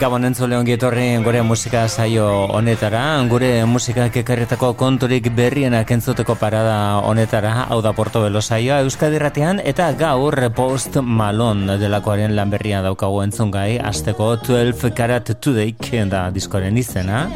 Gabon entzule ongi etorri gure musika saio honetara, gure musika kekarretako konturik berrienak entzuteko parada honetara, hau da Porto Belo saioa Euskadi Ratean, eta gaur Post Malon delakoaren lan berria daukagu entzun gai, azteko 12 Karat Today da diskoren izena.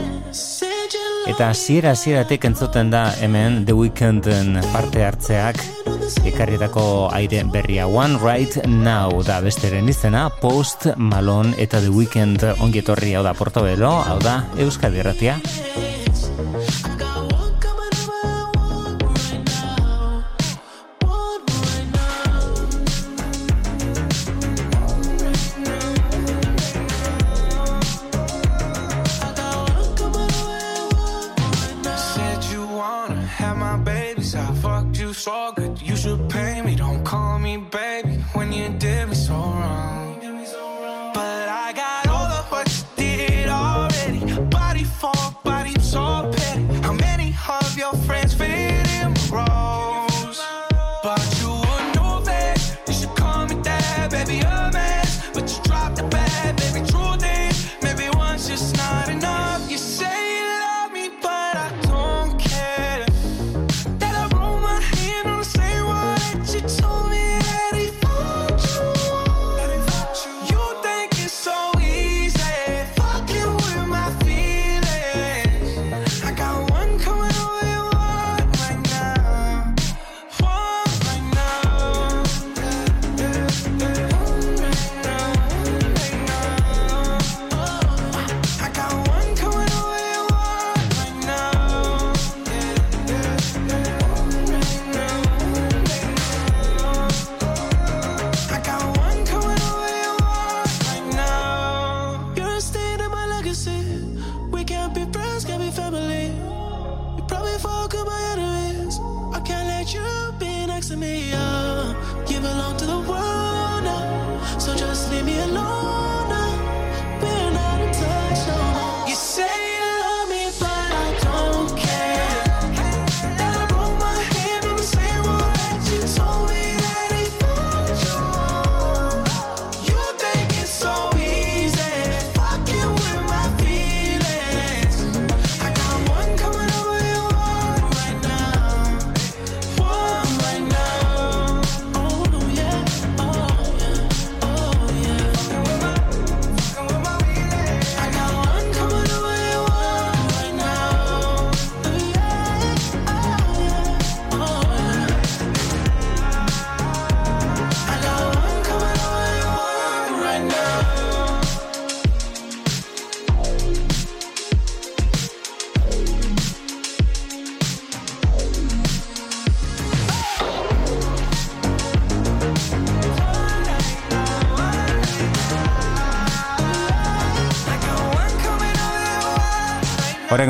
Eta ziera zieratik entzuten da hemen The Weekenden parte hartzeak ekarritako aire berria One Right Now da besteren izena Post Malone eta The Weekend ongietorri hau da Portobelo hau da Euskadi Erratia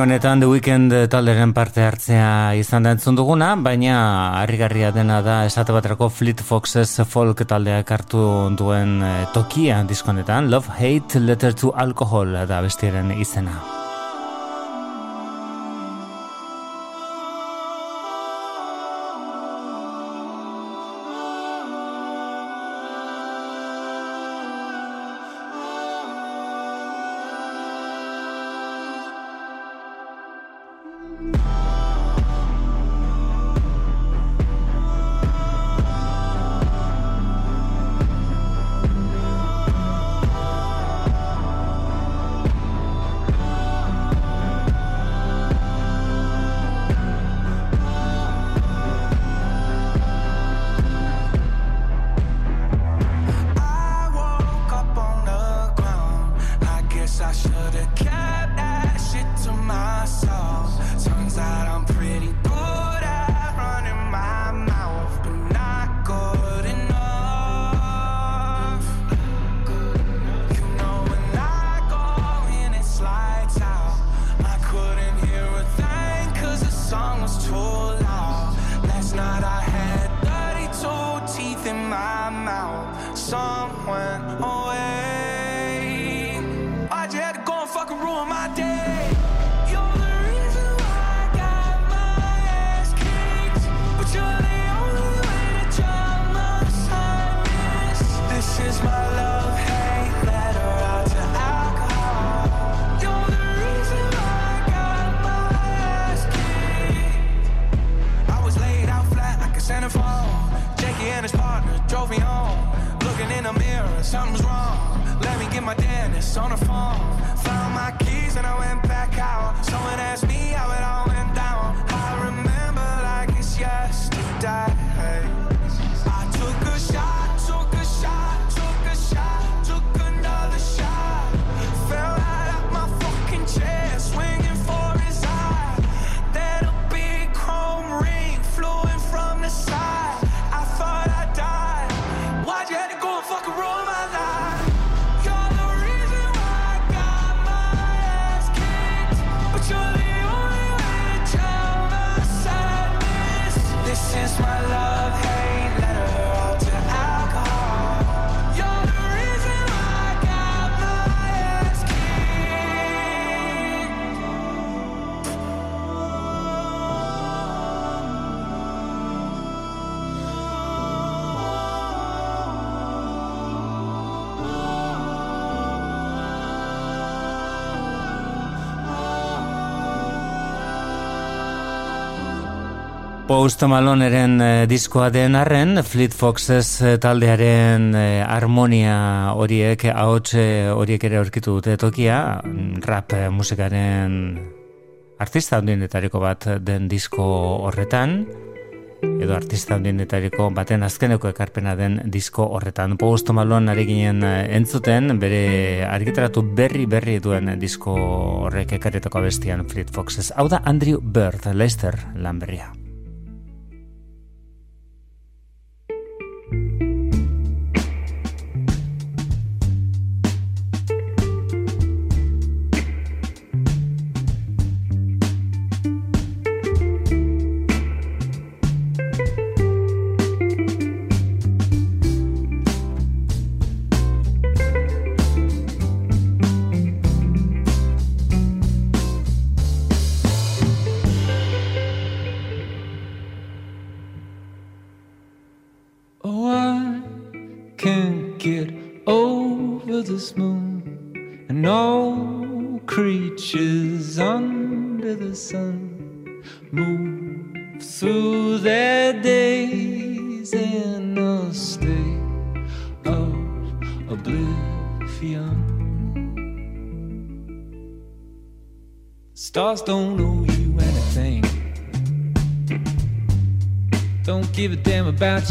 Honetan The Weekend talderen parte hartzea izan da entzun duguna, baina harrigarria dena da esate baterako Fleet Foxes folk taldeak hartu duen eh, tokia diskonetan, Love Hate Letter to Alcohol da bestiaren izena. Post Maloneren e, diskoa den arren, Fleet Foxes e, taldearen e, harmonia horiek, ahots horiek ere aurkitu dute tokia, rap musikaren artista handienetariko bat den disko horretan, edo artista handienetariko baten azkeneko ekarpena den disko horretan. Post Malone ari ginen entzuten, bere argitaratu berri berri duen disko horrek ekaretako abestian Fleet Foxes. Hau da Andrew Bird, Leicester, Lamberria. Stars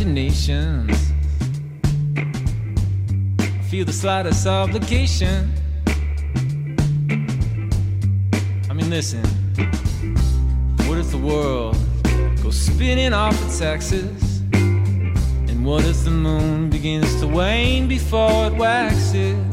about. Feel the slightest obligation. I mean, listen. What if the world goes spinning off its axis? And what if the moon begins to wane before it waxes?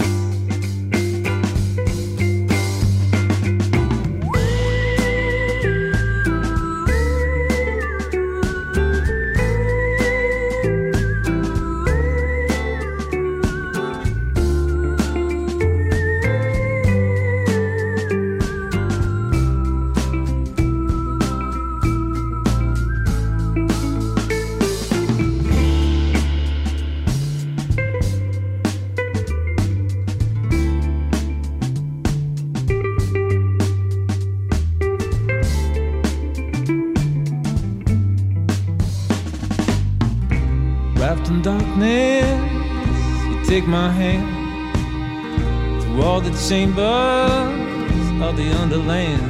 Chambers of the underland.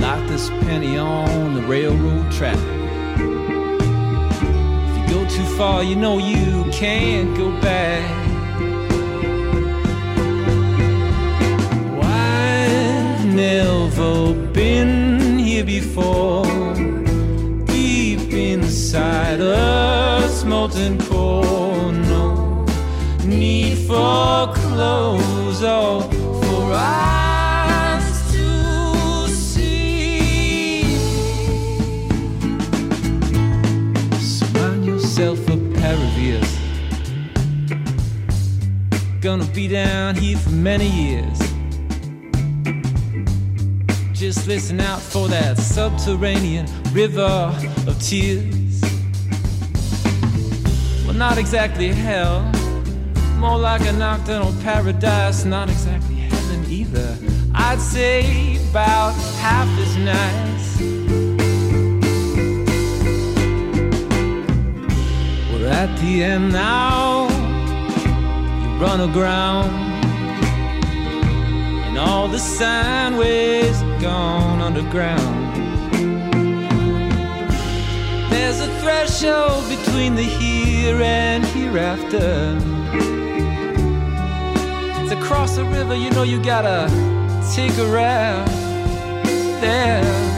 Like this penny on the railroad track. If you go too far, you know you can't go back. I've never been here before. Deep inside a molten core, no need for clothes all for us to see. Surround yourself with Gonna be down here for many years. Just listen out for that subterranean river of tears. Well, not exactly hell more like a nocturnal paradise, not exactly heaven either. I'd say about half as nice. We're at the end now. You run aground, and all the sine waves gone underground. There's a threshold between the here and hereafter. To cross a river, you know you gotta take a ride there.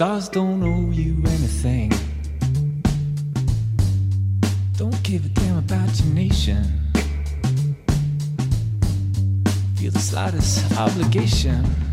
Stars don't owe you anything. Don't give a damn about your nation. Feel the slightest obligation.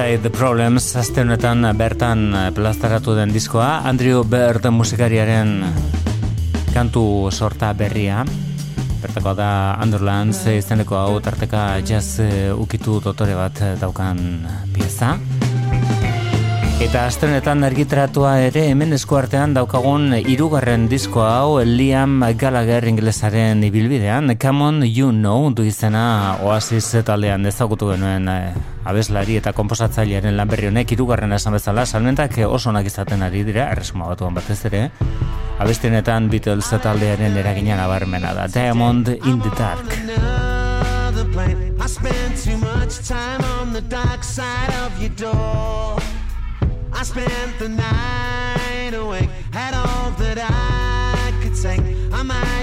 Inside the Problems azte honetan bertan plazaratu den diskoa. Andrew Bird musikariaren kantu sorta berria. Bertako da Underlands izeneko hau tarteka jazz ukitu dotore bat daukan pieza Eta astenetan argitratua ere hemen eskuartean daukagun hirugarren disko hau Liam Gallagher inglesaren ibilbidean. Come on you know du izena Oasis taldean ezagutu genuen eh, abeslari eta komposatzailearen lan berri honek hirugarren esan bezala. Salmentak oso onak izaten ari dira erresuma batuan batez ere. Abestienetan Beatles taldearen eragina nabarmena da. Diamond in the Dark. I spend too much time on the dark side of your door I spent the night awake, had all that I could take. I might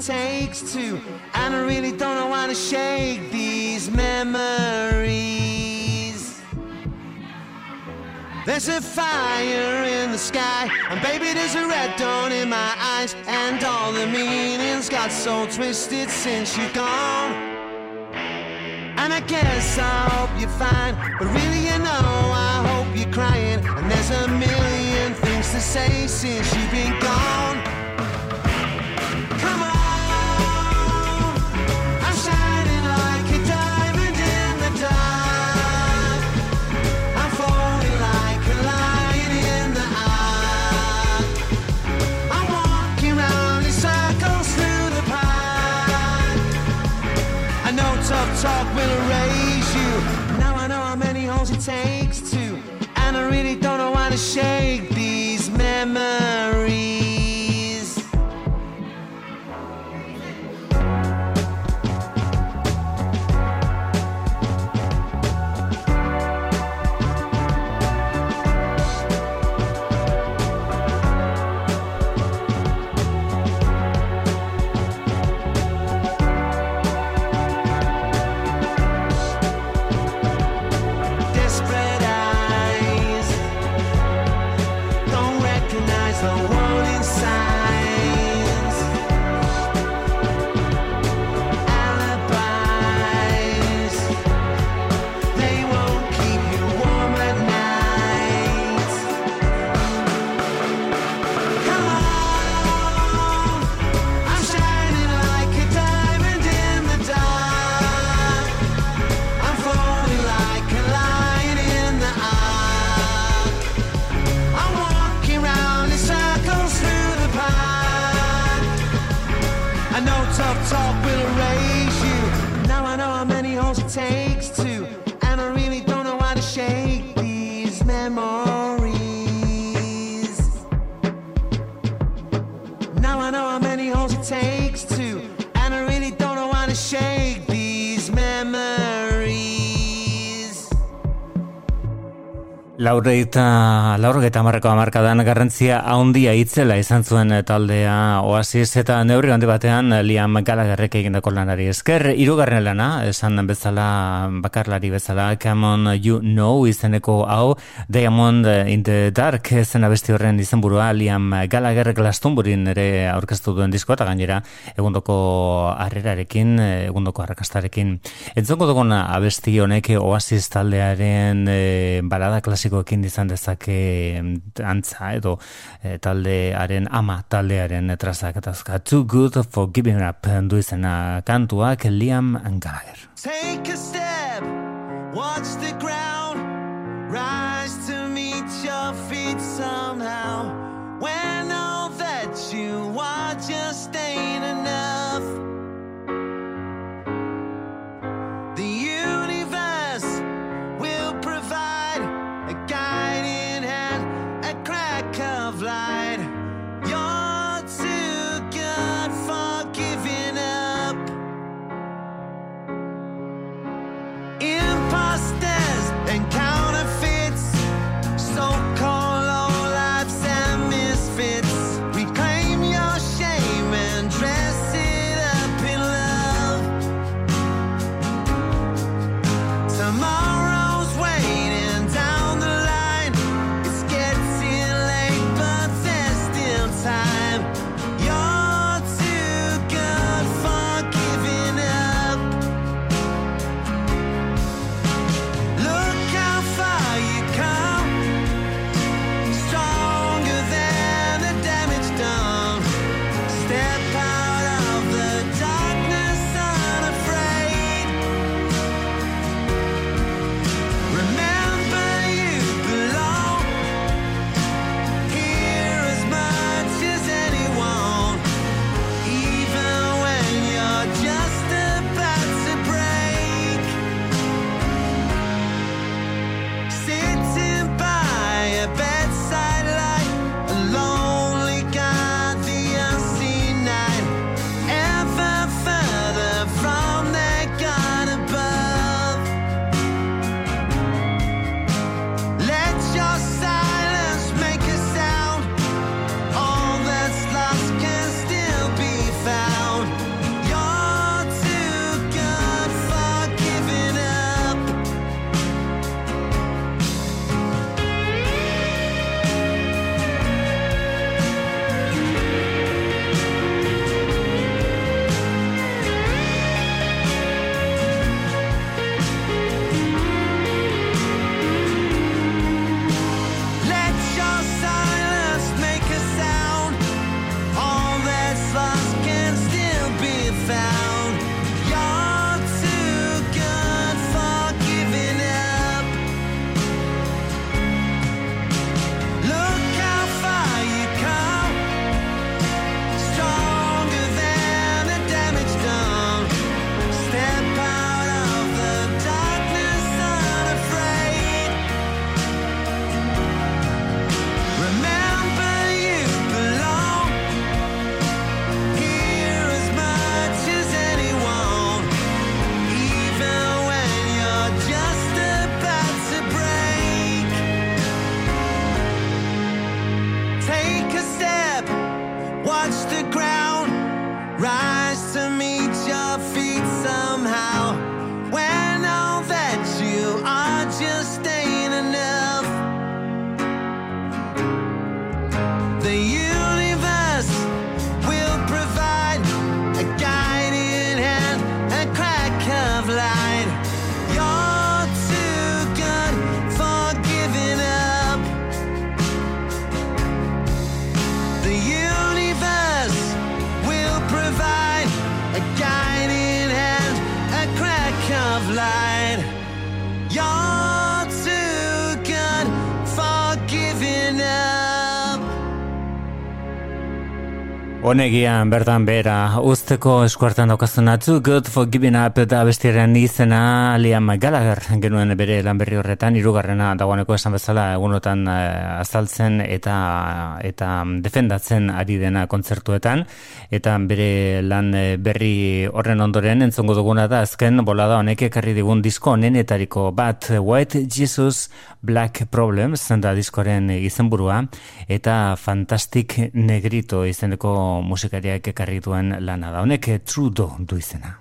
takes to. And I really don't know how to shake these memories. There's a fire in the sky, and baby, there's a red dawn in my eyes. And all the meanings got so twisted since you're gone. And I guess I hope you're fine, but really, you know, I hope you're crying. And there's a million things to say since you've takes to, and I really don't know how to shake these memories. Laureita, laurogeta marreko amarkadan garrantzia haundia itzela izan zuen taldea oasis eta neurri handi batean Liam Gallagherrek egindako lanari esker irugarren lana, esan bezala bakarlari bezala, Come on you know izeneko hau Diamond in the Dark zen abesti horren izenburua Liam Gallagherrek lastunburin ere aurkeztu duen disko eta gainera egundoko harrerarekin, egundoko arrakastarekin. Entzongo dugun abesti honek oasis taldearen e, balada klasiko klasikoekin izan dezake antza edo e, taldearen ama taldearen trazak eta Too Good for Giving Up du izena kantuak Liam Gallagher. Take a step, watch the ground, rise to meet your feet somehow. When and counterfeits, Honegian bertan bera usteko eskuartan daukazun atzu Good for Giving Up eta bestiaren izena Liam Gallagher genuen bere lan berri horretan irugarrena dagoeneko esan bezala egunotan uh, azaltzen eta eta defendatzen ari dena kontzertuetan. Eta bere lan eh, berri horren ondoren entzongo duguna da azken bolada honek ekarri digun disko onenetariko bat White Jesus Black Problems da diskoren izenburua eta Fantastic Negrito izeneko musikariak ekarri duen lana da. Honek Trudo du izena.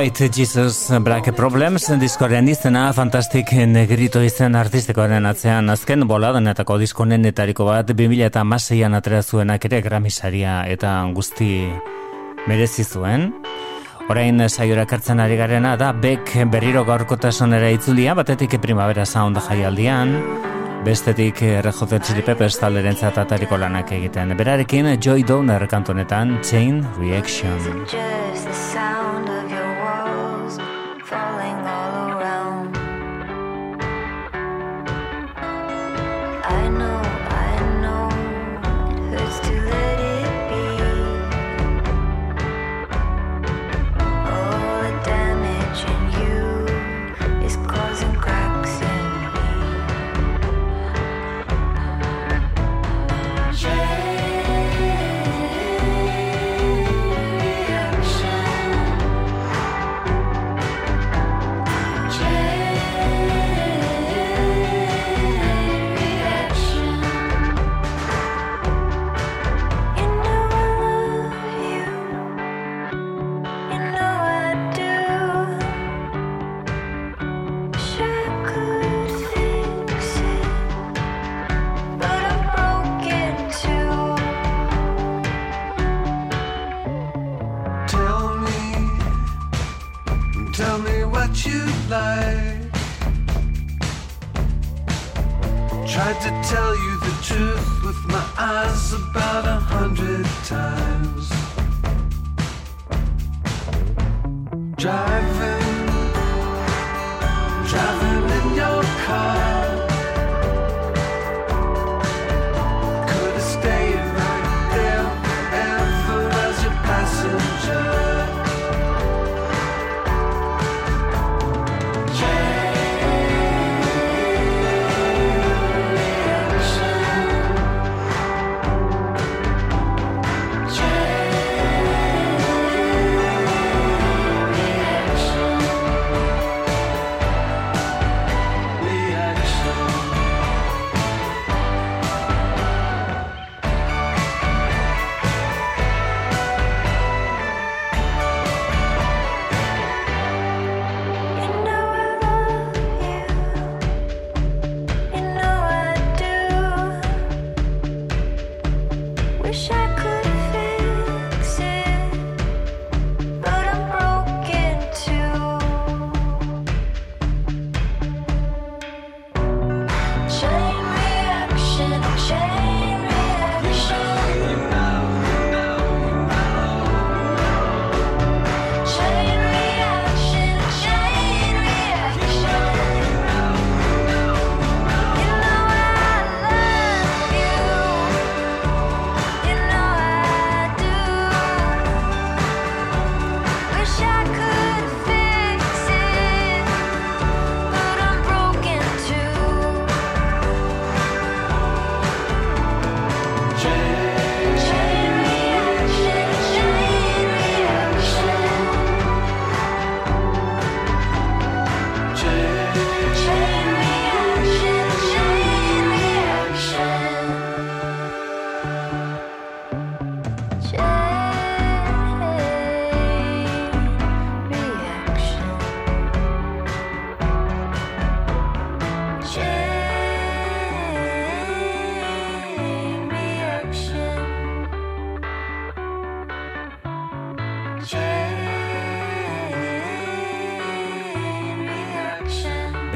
White Jesus Black Problems diskoren izena Fantastic Negrito izen artistikoaren atzean azken boladanetako diskonenetariko bat 2000 eta maseian atrea zuenak ere gramisaria eta guzti merezi zuen. Orain saiora kartzen ari garena da Beck berriro gaurkotasunera itzulia batetik primavera sound jaialdian bestetik Rejote Chili Peppers talderen zatatariko lanak egiten. Berarekin Joy Downer kantonetan Chain Reaction.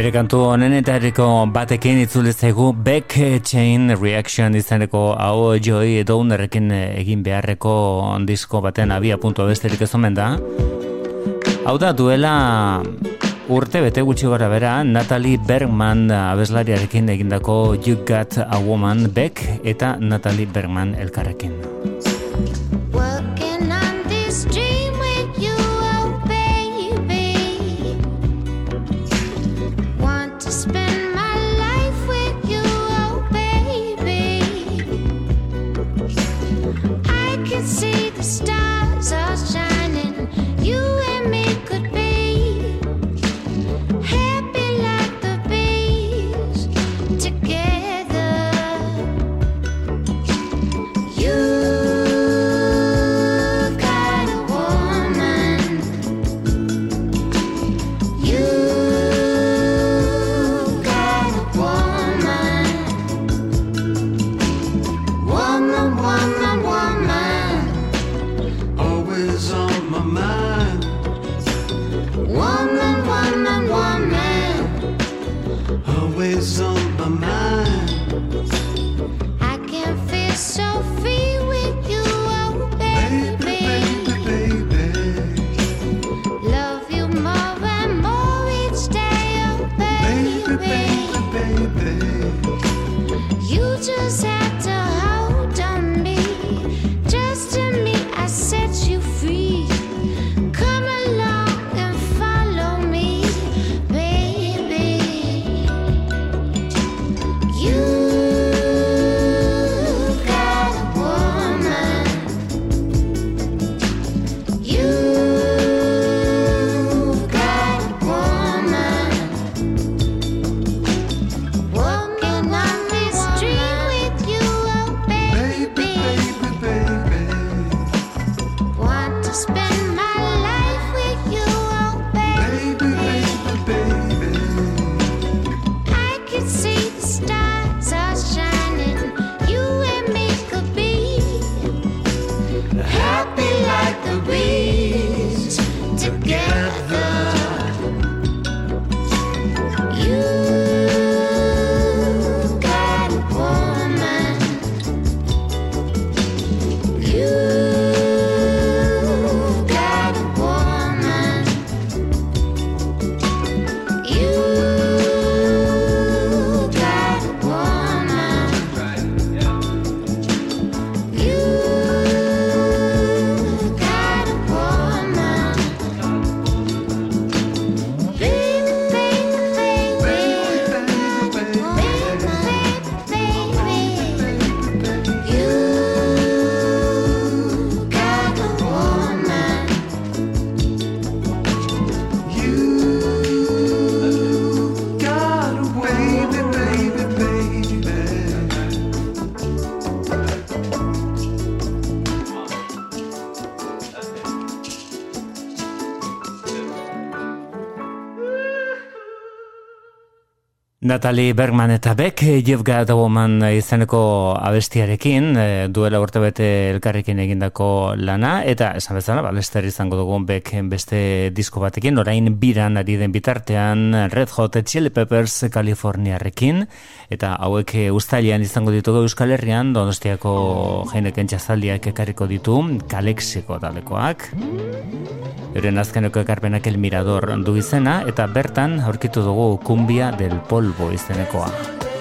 Bere kantu honenetariko batekin itzule zaigu Back Chain Reaction izaneko hau joi edo unerrekin egin beharreko disko baten abia puntu besterik ez omen da. Hau da duela urte bete gutxi gara bera Natalie Bergman abeslariarekin egindako You Got a Woman Beck eta Natalie Bergman elkarrekin. Natalie Bergman eta Beck, You've Got a Woman izeneko abestiarekin, e, duela urte bete elkarrekin egindako lana, eta esan bezala, balester izango dugu Beck beste disko batekin, orain biran ari den bitartean Red Hot Chili Peppers Kaliforniarekin, eta hauek ustalian izango ditugu Euskal Herrian, donostiako jeineken txazaldiak ekarriko ditu, kalexiko talekoak. Euren azkeneko ekarpenak el mirador du izena, eta bertan aurkitu dugu kumbia del pol polvo izenekoa.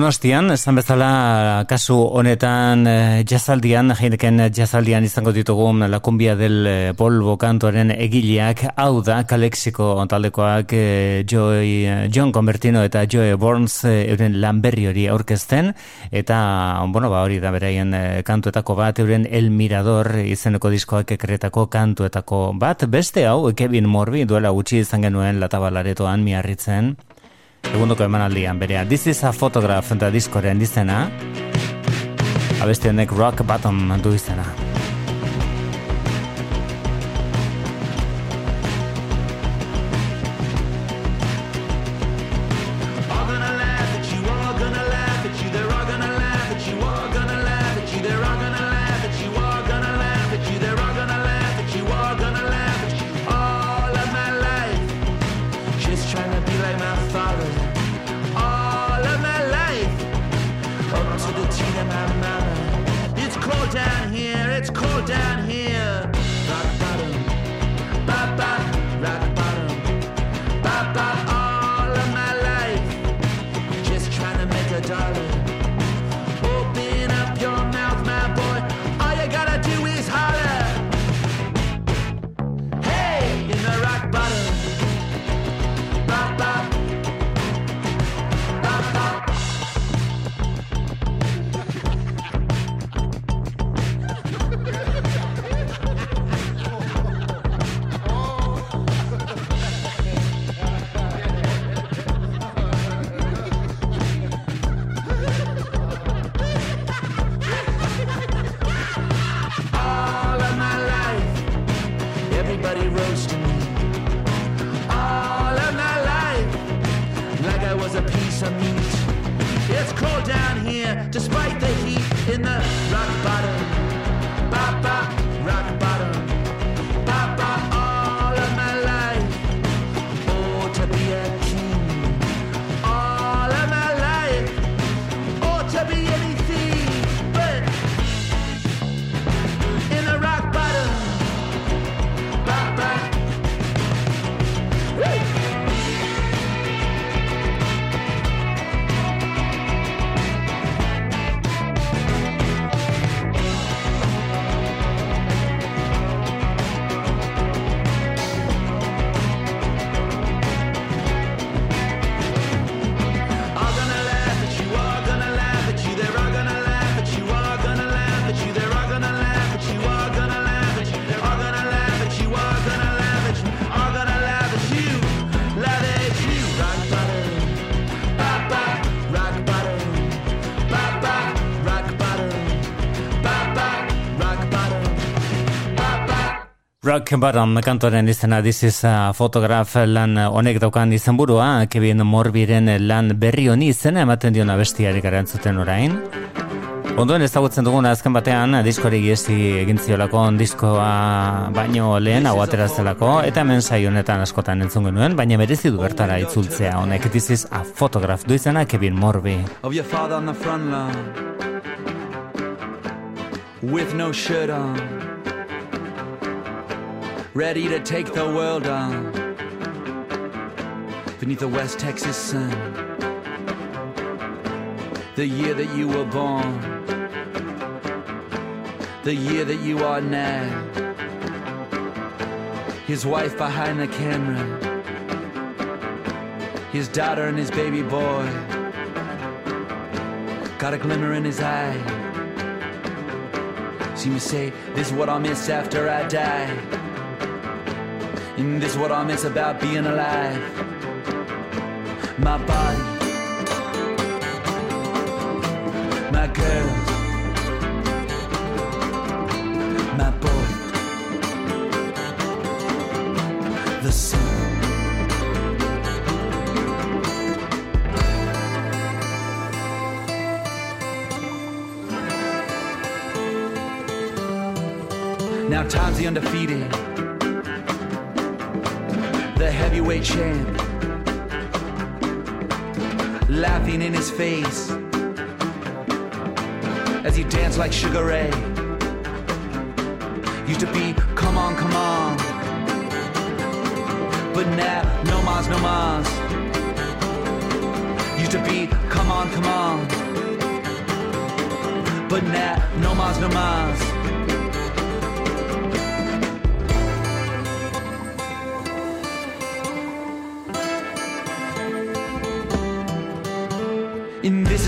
Donostian, esan bezala kasu honetan eh, jazaldian, jeineken jazaldian izango ditugu la kumbia del eh, polvo kantuaren egileak, hau da, kalexiko taldekoak eh, Joy, John Convertino eta Joe Burns euren lanberri hori aurkezten, eta, bueno, ba, hori da beraien kantuetako bat, euren El Mirador izeneko diskoak ekretako kantuetako bat, beste hau, Kevin Morbi duela gutxi izan genuen latabalaretoan miarritzen, Egundoko emanaldian berea. This is a photograph eta diskoren dizena Abesti honek rock bottom du izena Rock Bottom kantoren izena This is a Photograph lan honek daukan izenburua Kevin Morbiren lan berri honi izena ematen diona bestiari garantzuten orain. Ondoen ezagutzen duguna azken batean diskori giesi egin ziolako diskoa baino lehen hau atera zelako eta hemen saio honetan askotan entzun genuen, baina merezi du bertara itzultzea honek This is a Photograph du izena Kevin Morbi. of your father on the front lawn with no shirt on, ready to take the world on beneath the West Texas sun. The year that you were born, the year that you are now. His wife behind the camera, his daughter and his baby boy. Got a glimmer in his eye. Seem to say, This is what I'll miss after I die. This is what I'll miss about being alive. My body, my girls, my boy, the sun. Now time's the undefeated, heavyweight champ, laughing in his face as he danced like Sugar Ray. Used to be, come on, come on, but now no mas, no mas. Used to be, come on, come on, but now no mas, no mas.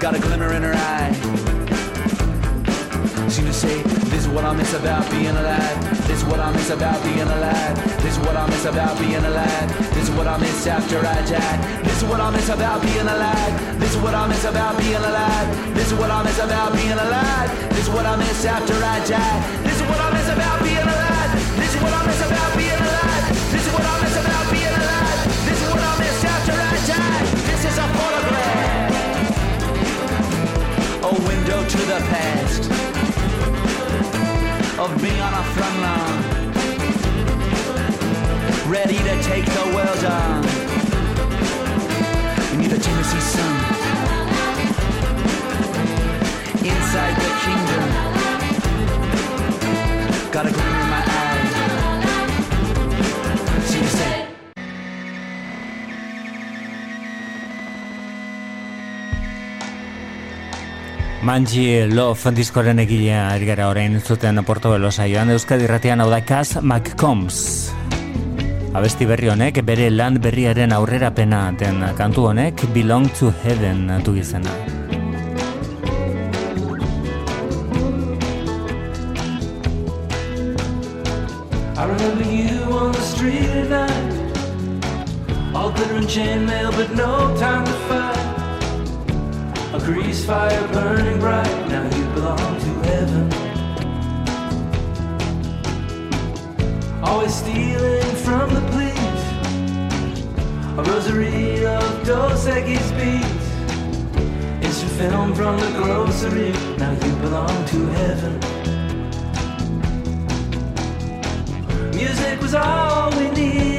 got a glimmer in her eye. Seem to say, this is what I miss about being alive. This is what I miss about being alive. This is what I miss about being alive. This is what I miss after I die. This is what I miss about being alive. This is what I miss about being alive. This is what I miss about being alive. This is what I miss after I die. This is what I miss about being the past of me on a front lawn, ready to take the world on. need the Tennessee sun, inside the kingdom, got a Manji Love diskoren egilea ergara orain zuten Porto Belo saioan Euskadi Ratian hau da Kaz McCombs. Abesti berri honek bere lan berriaren aurrerapena den kantu honek Belong to Heaven du izena. I remember you on the street at night All glitter and chainmail but no time to A grease fire burning bright, now you belong to heaven. Always stealing from the police, a rosary of Dos Equis beats. Instant film from the grocery, now you belong to heaven. Music was all we needed.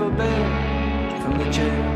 from the chair.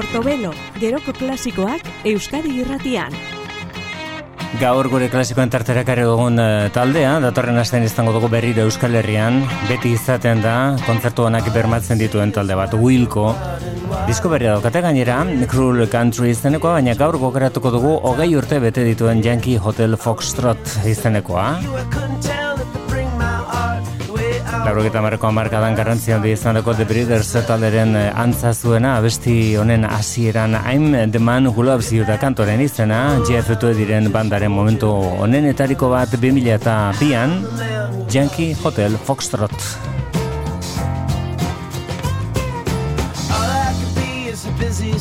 Portobelo, geroko klasikoak Euskadi irratian. Gaur gure klasikoen tarterak ere dugun uh, taldea, datorren astean izango dugu berriro Euskal Herrian, beti izaten da, kontzertu honak bermatzen dituen talde bat, Wilco. Disko berria daukate gainera, Cruel Country izenekoa, baina gaur gokeratuko dugu hogei urte bete dituen Yankee Hotel Foxtrot izenekoa. Laurogeta marreko amarkadan garrantzi handi izaneko The Breeders talderen eh, antza zuena abesti honen hasieran I'm the man who loves you da kantoren izena Jeff diren bandaren momentu honenetariko bat 2000 eta bian Yankee Hotel Foxtrot. Busy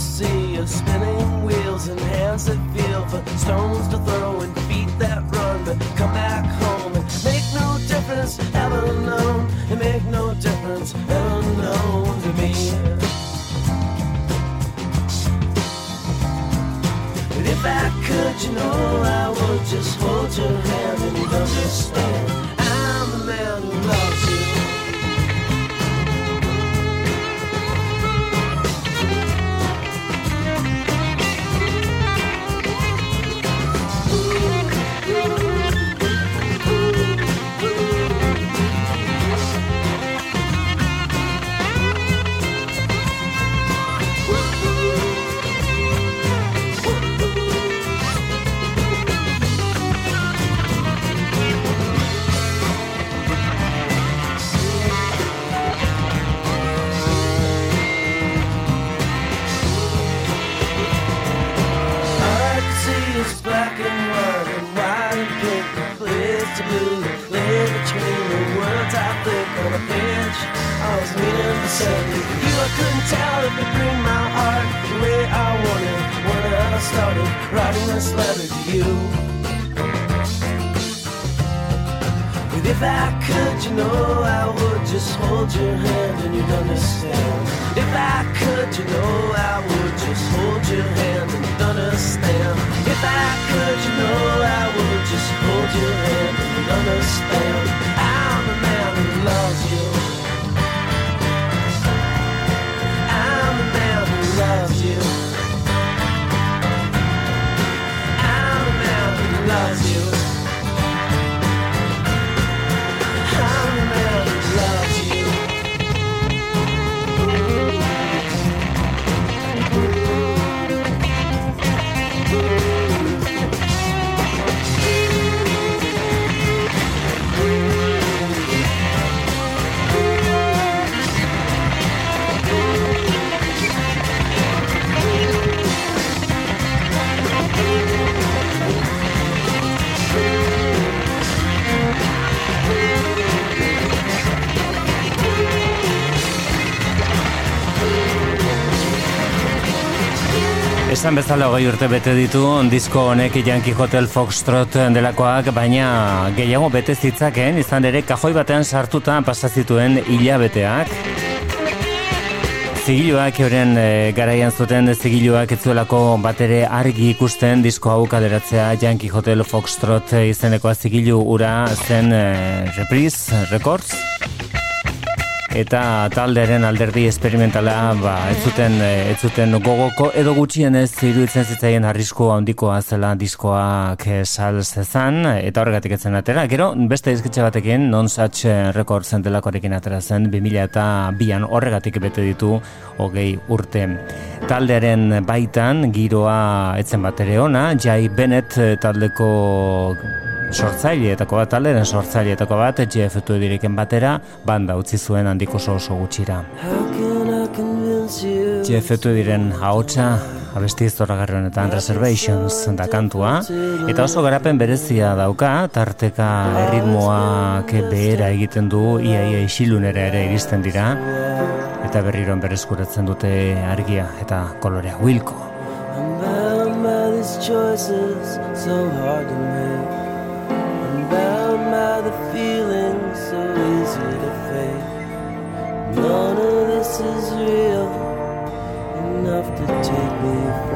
stones to throw and feet that run. But come back difference ever known. It make no difference ever known to me. But if I could, you know, I would just hold your hand and understand. I'm the man who loves said You, I couldn't tell if it bring my heart the way I wanted When I started writing this letter to you. But if I could, you know I would just hold your hand and you'd understand. If I could, you know I would just hold your hand and you'd understand. If I could, you know I would just hold your hand Esan bezala hogei urte bete ditu, disko honek Yankee Hotel Foxtrot delakoak, baina gehiago bete zitzaken, izan ere kajoi batean sartuta pasazituen hilabeteak. Zigiluak euren e, garaian zuten zigiluak etzuelako batere argi ikusten disko hau kaderatzea Yankee Hotel Foxtrot izenekoa zigilu ura zen e, Reprise Records eta taldearen alderdi esperimentala ba, ez zuten ez zuten gogoko edo gutxienez iruditzen zitzaien arrisku handikoa zela diskoak sal zezan eta horregatik etzen atera. Gero beste izkitxe batekin non such record delakoarekin atera zen 2000 eta bian horregatik bete ditu hogei urte. Taldearen baitan giroa etzen batere ona Jai Bennett taldeko sortzaileetako bat, alderen sortzaileetako bat, Jeff direken batera, banda utzi zuen handiko oso oso gutxira. Jeff diren haotxa, abesti zoragarri honetan Reservations da kantua, eta oso garapen berezia dauka, tarteka erritmoak behera egiten du, iaia isilunera ere iristen dira, eta berriron berezkuratzen dute argia eta kolorea Wilko. choices so hard to make bound by the feeling so easy to fake. None of this is real enough to take me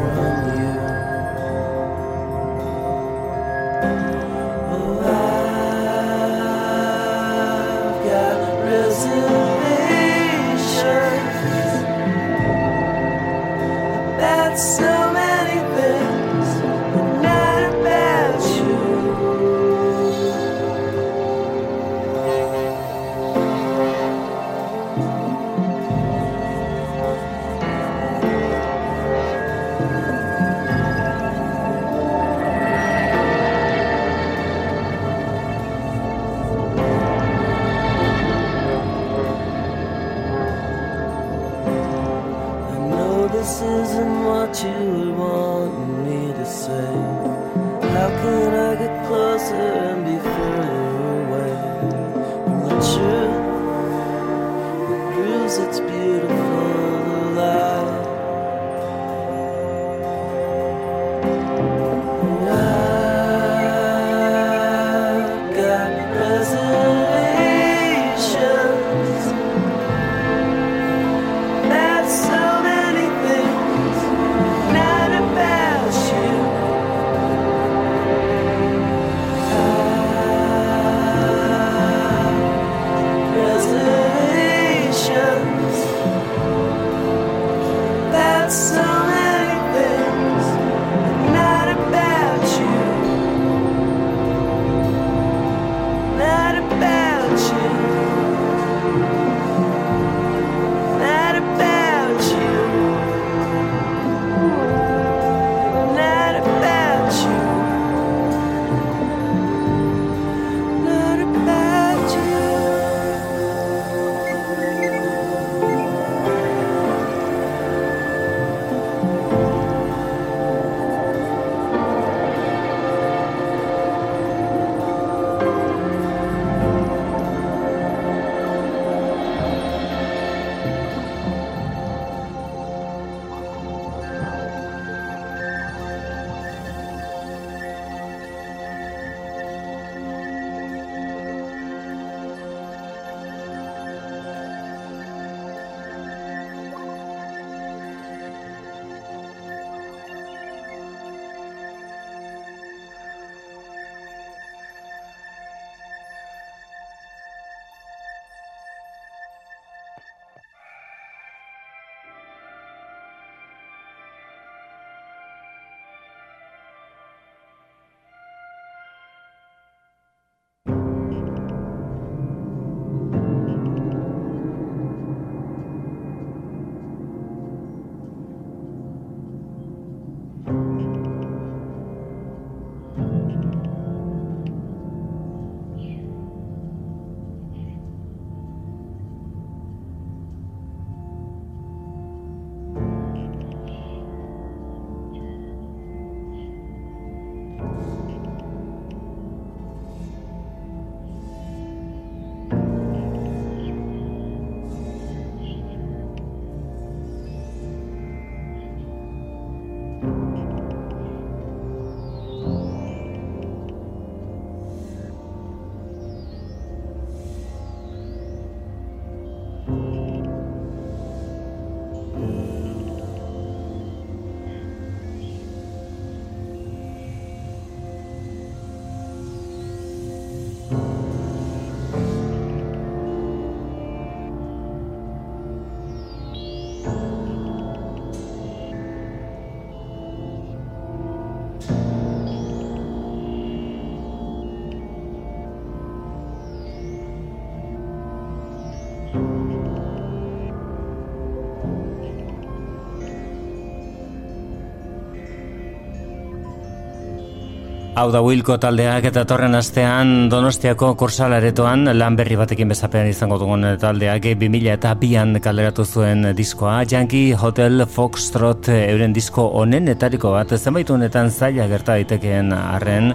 Hau da Wilko taldeak eta torren astean Donostiako kursalaretoan lan berri batekin bezapean izango dugun taldeak 2000 eta bian kalderatu zuen diskoa. Yankee Hotel Foxtrot euren disko honen etariko bat zenbait honetan zaila gerta daitekeen arren.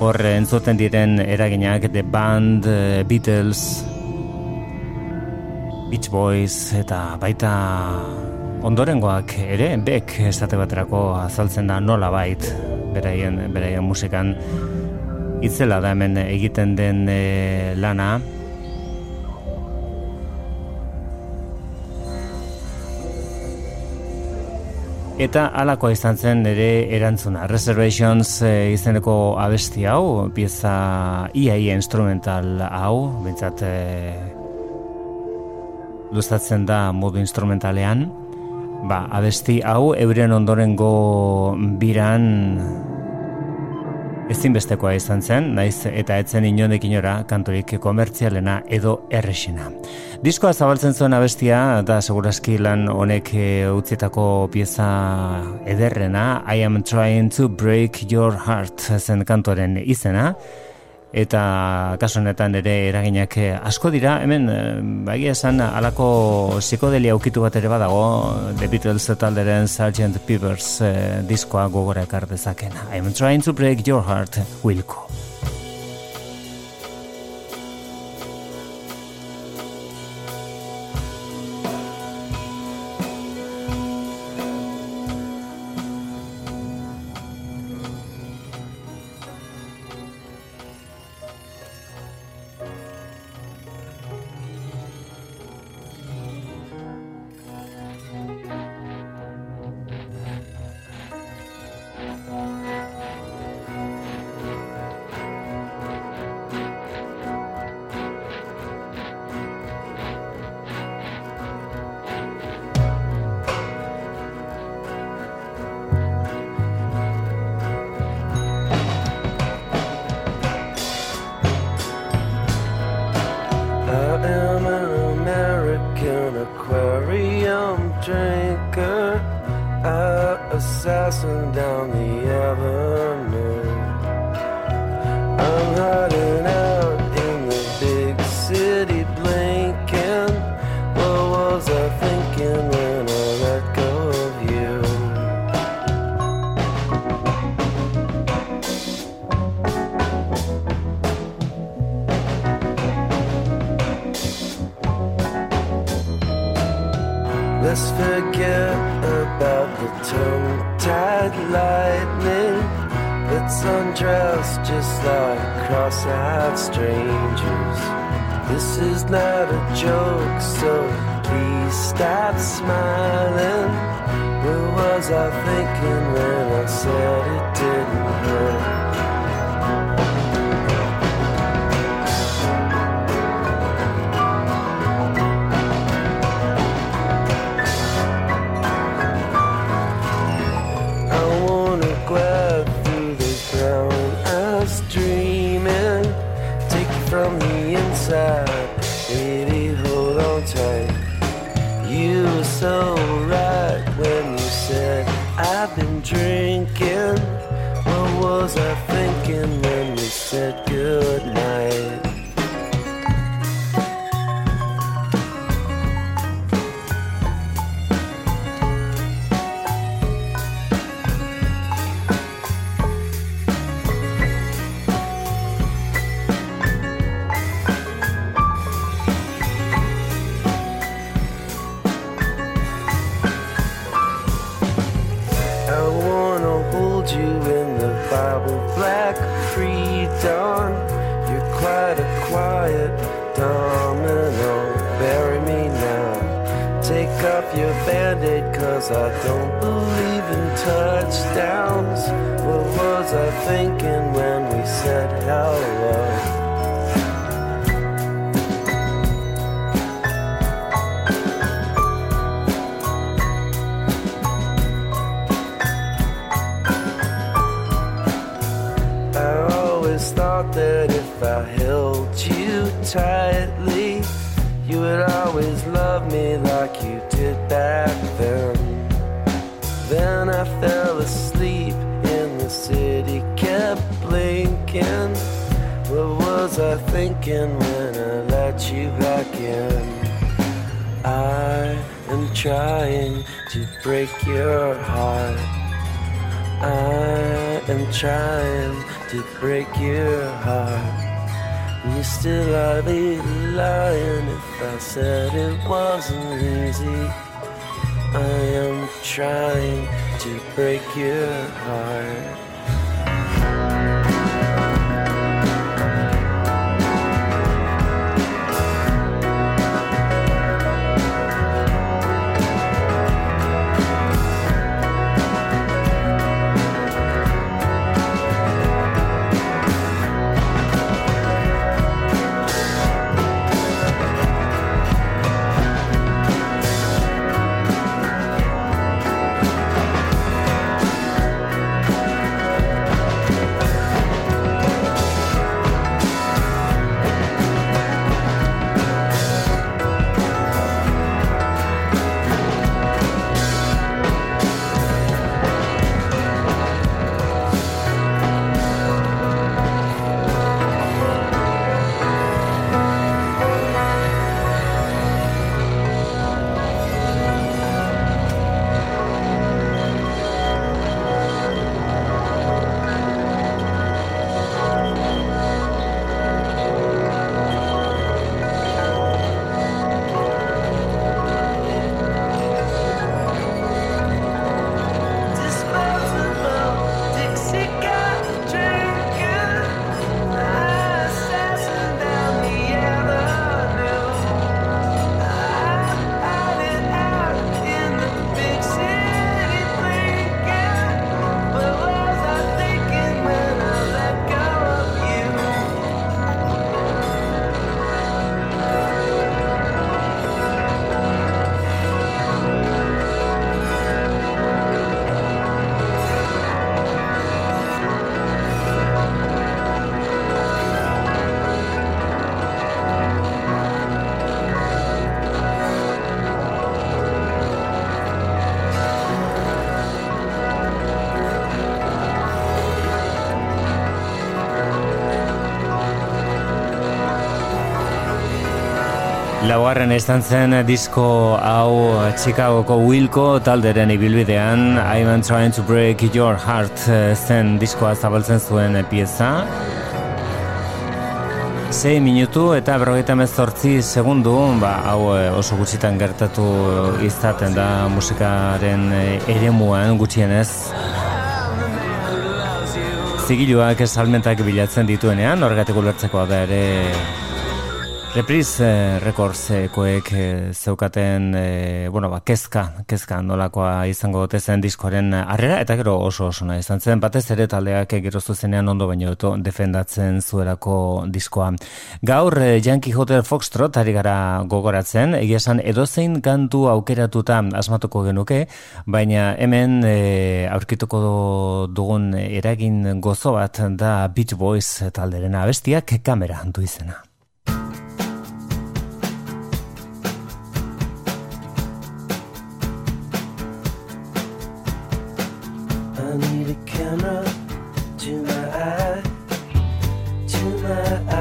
Hor entzuten diren eraginak The Band, Beatles Beach Boys eta baita ondorengoak ere bek esate baterako azaltzen da nola bait beraien, beraien musikan itzela da hemen egiten den e, lana Eta alakoa izan zen ere erantzuna. Reservations e, izeneko abesti hau, pieza iaia instrumental hau, bintzat e, luzatzen da modu instrumentalean. Ba, abesti hau euren ondorengo biran ezinbestekoa izan zen, naiz eta etzen inondek inora kantorik komertzialena edo erresina. Diskoa zabaltzen zuen abestia da segurazki lan honek eh, utzietako pieza ederrena I am trying to break your heart zen kantoren izena eta kasu honetan ere eraginak eh, asko dira. Hemen eh, bagia esan alako psikodelia ukitu bat ere badago. The Beatles talderen Sgt. Peppers eh, diskoa gogora ekar dezakena. I'm trying to break your heart Wilco dancing down the avenue. thinking Laugarren izan zen disko hau Chicagoko Wilco talderen ibilbidean I'm trying to break your heart zen diskoa zabaltzen zuen pieza. Sei minutu eta berrogeita mezortzi segundu, ba, hau eh, oso gutxitan gertatu izaten da musikaren eh, eremuan gutxienez. Zigiluak esalmentak bilatzen dituenean, horregatik ulertzekoa da ere Reprise eh, Records ekoek eh, zeukaten eh, bueno, ba, kezka, kezka nolakoa izango gote zen diskoaren harrera, eta gero oso oso nahi izan zen, batez ere taldeak gero zuzenean ondo baino eto defendatzen zuerako diskoa. Gaur eh, Yankee Hotel Foxtrot ari gara gogoratzen, egia esan edozein kantu aukeratuta asmatuko genuke, baina hemen eh, aurkituko dugun eragin gozo bat da Beach Boys talderena abestiak kamera du izena. my eyes.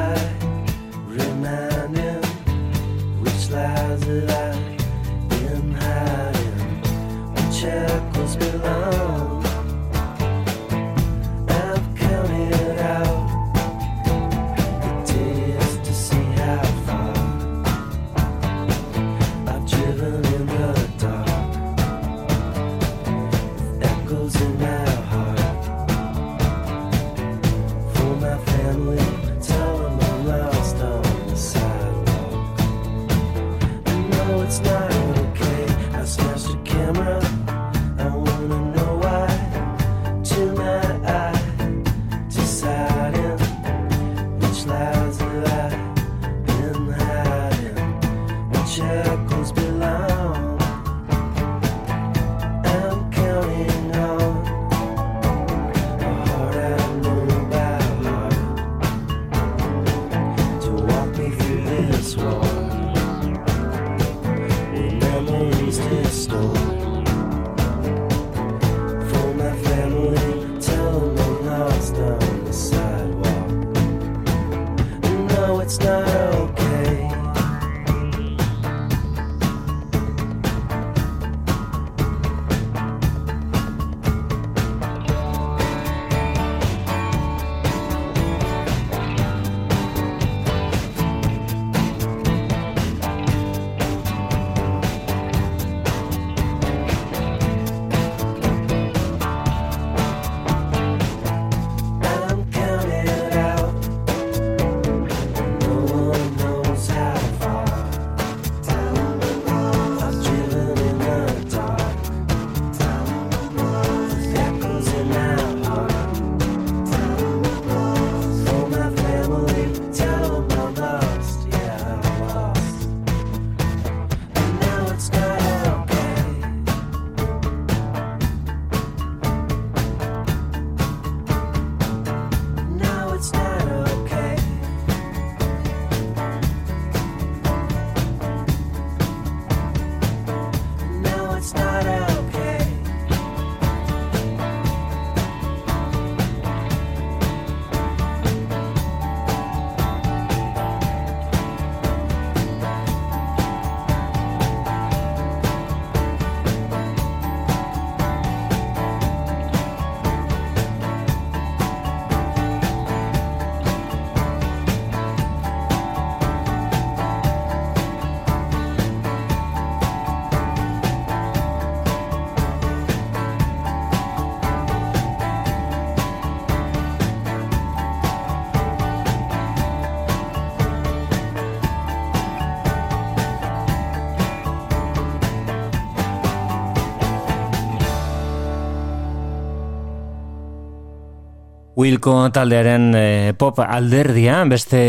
Wilco taldearen e, pop alderdia, beste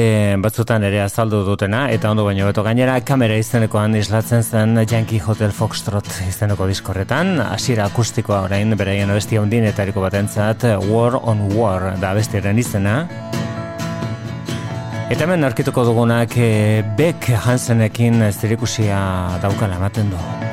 batzutan ere azaldu dutena, eta ondo baino beto gainera kamera izenekoan islatzen zen Yankee Hotel Foxtrot izeneko diskorretan, hasiera akustikoa orain beraien eta eriko batentzat War on War da abestiaren izena. Eta hemen arkituko dugunak e, Beck Hansenekin zirikusia daukala ematen du.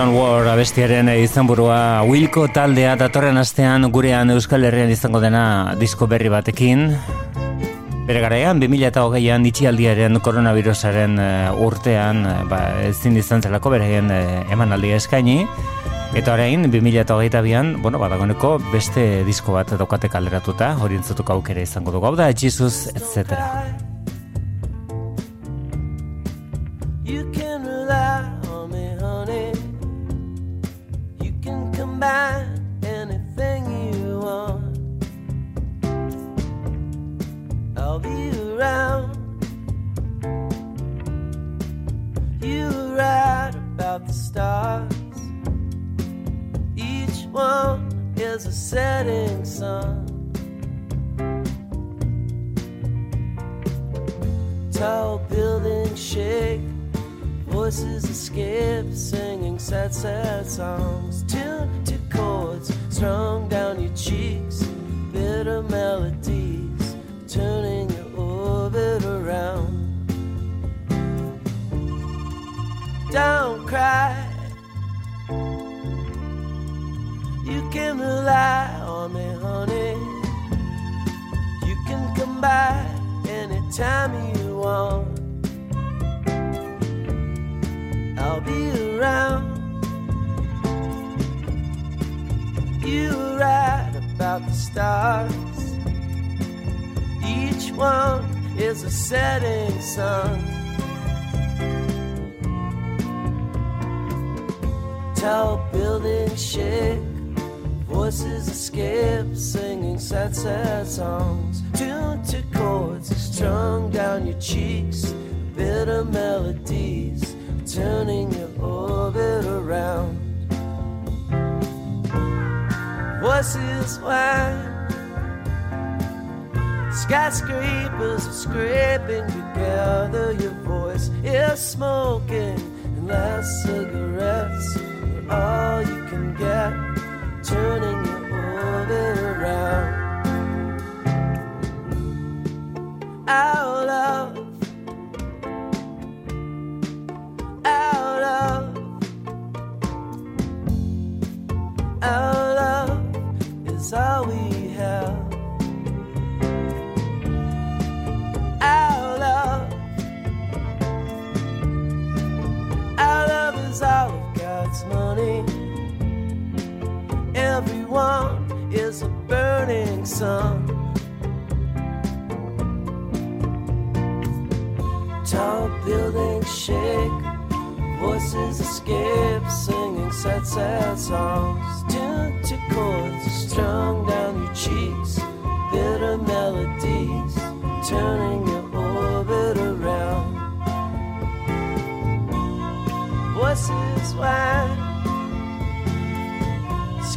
War on War abestiaren izenburua Wilco taldea datorren astean gurean Euskal Herrian izango dena disko berri batekin. Bere garaian, 2008an itxialdiaren koronavirusaren uh, urtean uh, ba, ezin izan zelako bereien uh, eman eskaini. Eta orain, 2008an, bueno, badagoneko beste disko bat daukate kaleratuta, hori entzutuko aukera izango dugu. Hau da, Jesus, etc. stars. Each one is a setting sun. Tall buildings shake, voices escape, singing sad, sad songs. Tuned to chords strung down your cheeks, bitter melodies turning your orbit around. don't cry. You can rely on me, honey. You can come by anytime you want. I'll be around. You were right about the stars. Each one is a setting sun. Tall buildings shake, voices escape, singing sad, sad songs. Tuned to chords strung down your cheeks, bitter melodies turning your orbit around. Voices whine, skyscrapers are scraping together. Your voice is smoking, and last cigarettes are all you can get, turning your orbit around. Our love, is all we have. Our Everyone is a burning sun. Tall buildings shake, voices escape, singing sad, sad songs. Tuned to chords strung down your cheeks, bitter melodies turning your orbit around. Voices whine,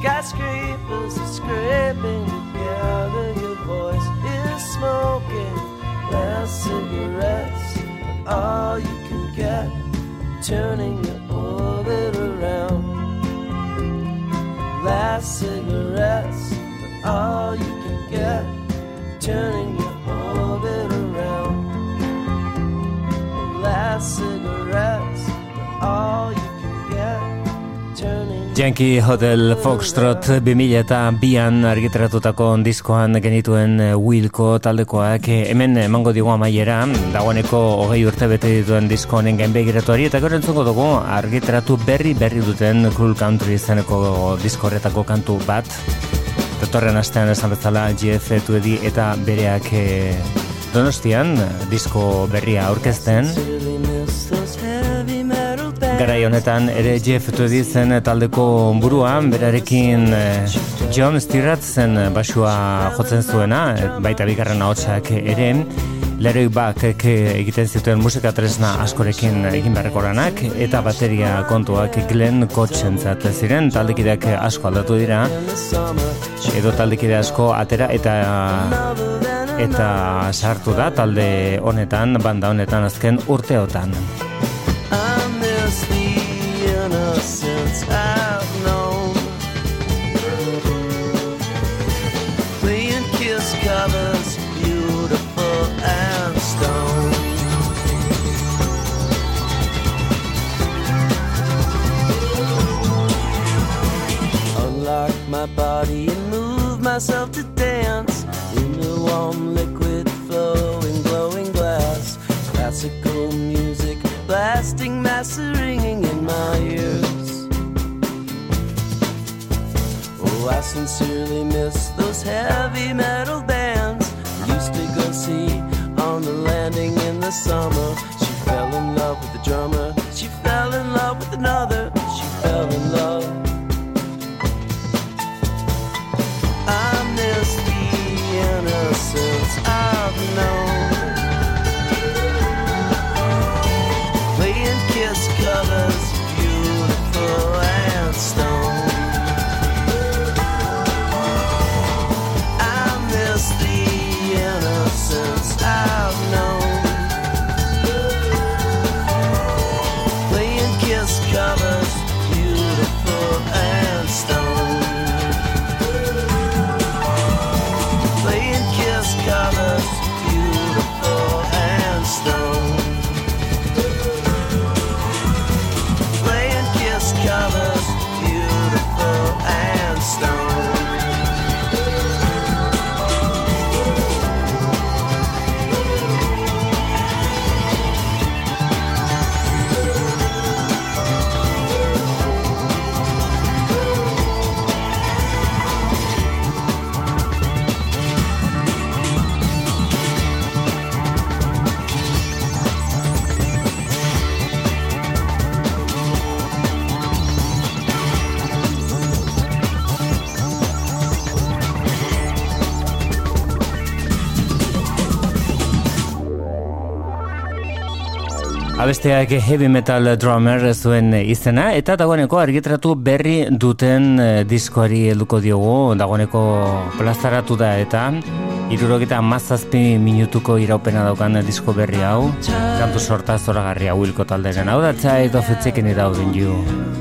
skyscrapers are scraping together. Your voice is smoking, last cigarettes all you can get, turning your orbit around. Last cigarettes, all you can get, turning your orbit around. Last cigarettes, all Yankee Hotel Foxtrot 2000 eta bian argitaratutako diskoan genituen eh, Wilco taldekoak. Eh, hemen emango digu amaiera dagoeneko hogei urte bete dituen disko honen gainbegiratuari eta gero entzuko dugu argitaratu berri berri duten Cool Country izeneko disko horretako kantu bat. Datorren astean esan bezala GF Tuedi eta bereak eh, Donostian disko berria aurkezten Garai honetan ere Jeff Tweedy zen taldeko burua, berarekin eh, John Stirrat zen basua jotzen zuena, eh, baita bigarren ahotsak ere, Leroy Buckek egiten zituen musika tresna askorekin egin beharreko lanak, eta bateria kontuak Glenn Kotzen ziren, taldekideak asko aldatu dira, edo taldekide asko atera eta eta sartu da talde honetan, banda honetan azken urteotan. Myself to dance in the warm liquid glowing glass. Classical music blasting, mass ringing in my ears. Oh, I sincerely miss those heavy metal bands we used to go see on the landing in the summer. She fell in love with the drummer. She fell in love with another. She fell in love. I miss the innocence I've known. Abesteak heavy metal drummer zuen izena eta dagoeneko argitratu berri duten eh, diskoari helduko diogu. Dagoeneko plazaratu da eta iruroketa mazazpi minutuko iraupena daukan disko berri hau. Kantu sorta zoragarri hau hilko talderen. Hau da txait ofetzekin idauden ju freeze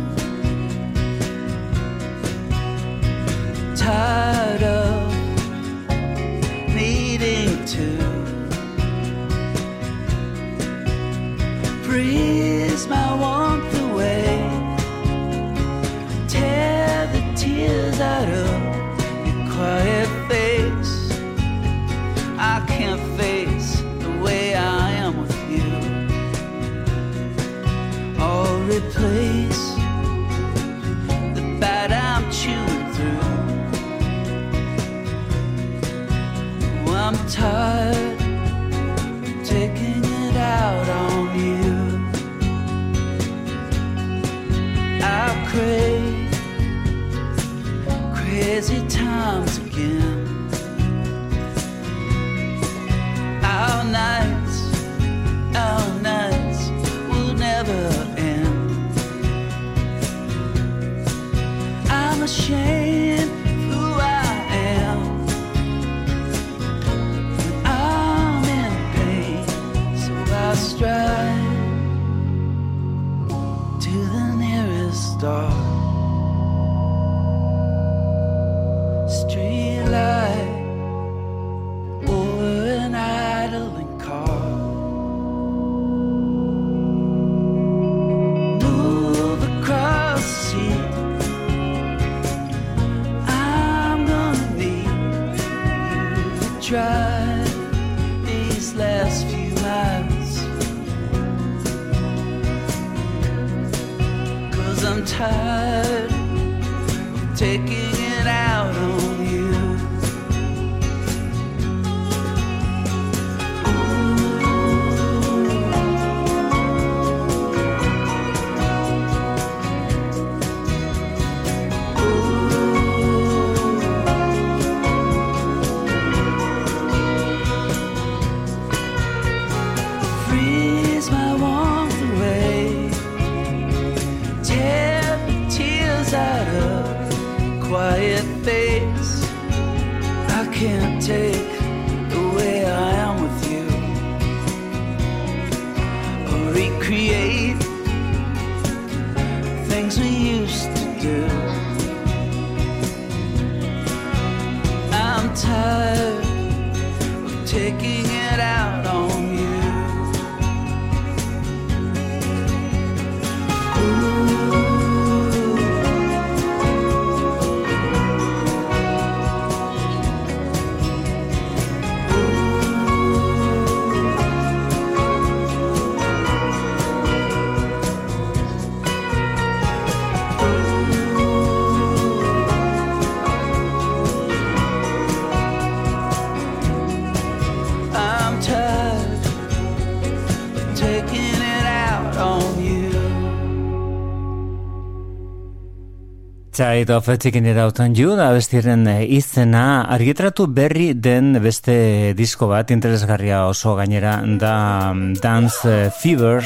Child of Chicken It Out on You da bestiren eh, izena argitratu berri den beste disko bat interesgarria oso gainera da mm, Dance Fever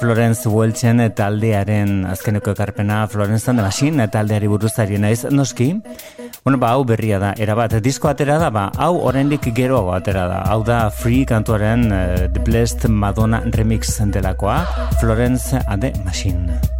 Florence Welchen taldearen azkeneko ekarpena Florence and the Machine taldeari buruzari naiz noski Bueno, ba, hau berria da, erabat, disko atera da, ba, hau oraindik geroago atera da. Hau da Free kantuaren uh, The Blessed Madonna Remix delakoa, Florence and the Machine.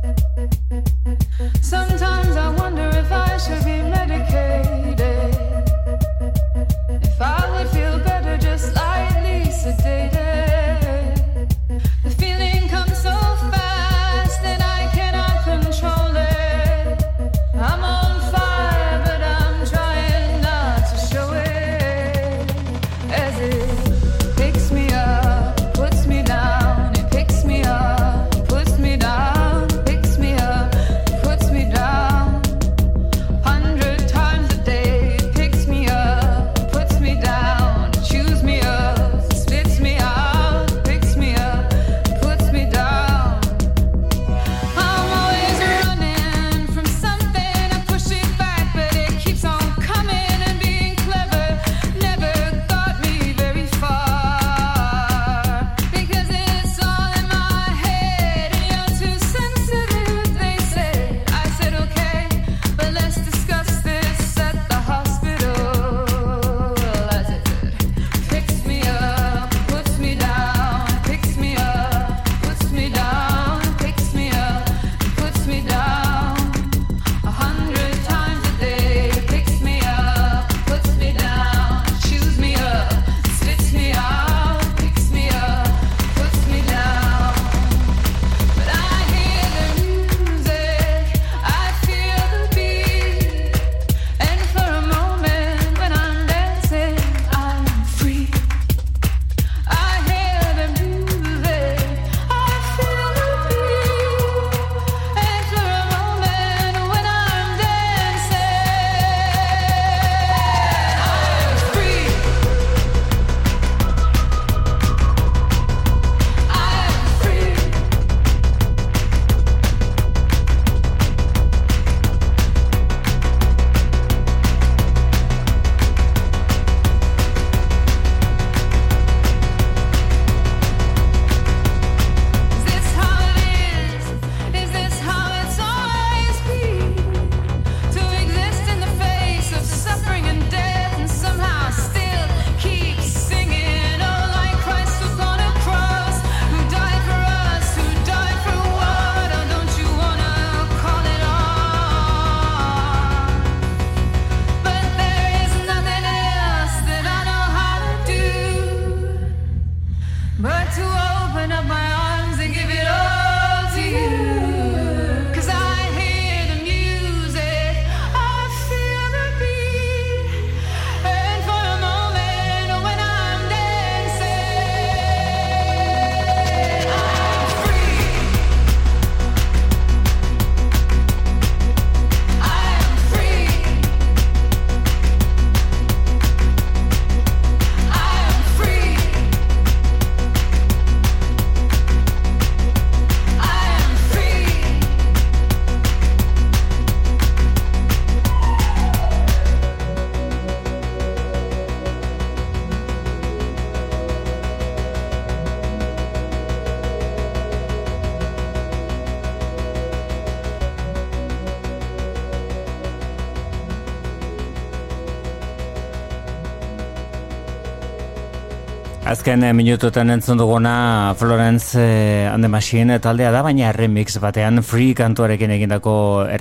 Azken eh, minututan entzun duguna Florence eh, and the Machine taldea da, baina remix batean Free kantuarekin egindako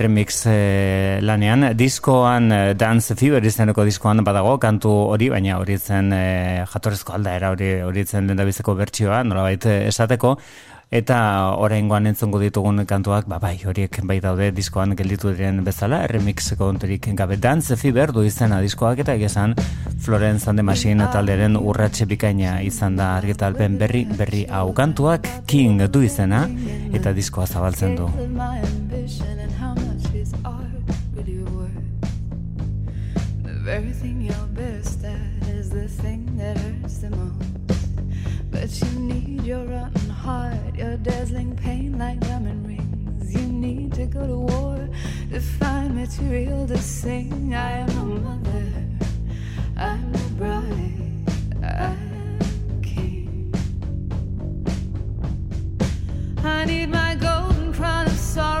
remix eh, lanean. Diskoan eh, Dance Fever izeneko diskoan badago kantu hori, baina hori zen eh, jatorezko aldaera hori hori zen lendabizeko bertsioa, nolabait eh, esateko. Eta oraingoan entzongo ditugun kantuak, ba bai, horiek bai daude diskoan gelditu diren bezala, remix konturik gabe. Dance Fever du izena diskoak eta egesan Florence and the Machine talderen urratxe bikaina izan da argitalpen berri berri hau. Kantuak King du izena eta diskoa zabaltzen du. But you need your rotten heart, your dazzling pain like diamond rings. You need to go to war to find material to sing. I am a mother, I'm a bride, I'm king. I need my golden crown of sorrow,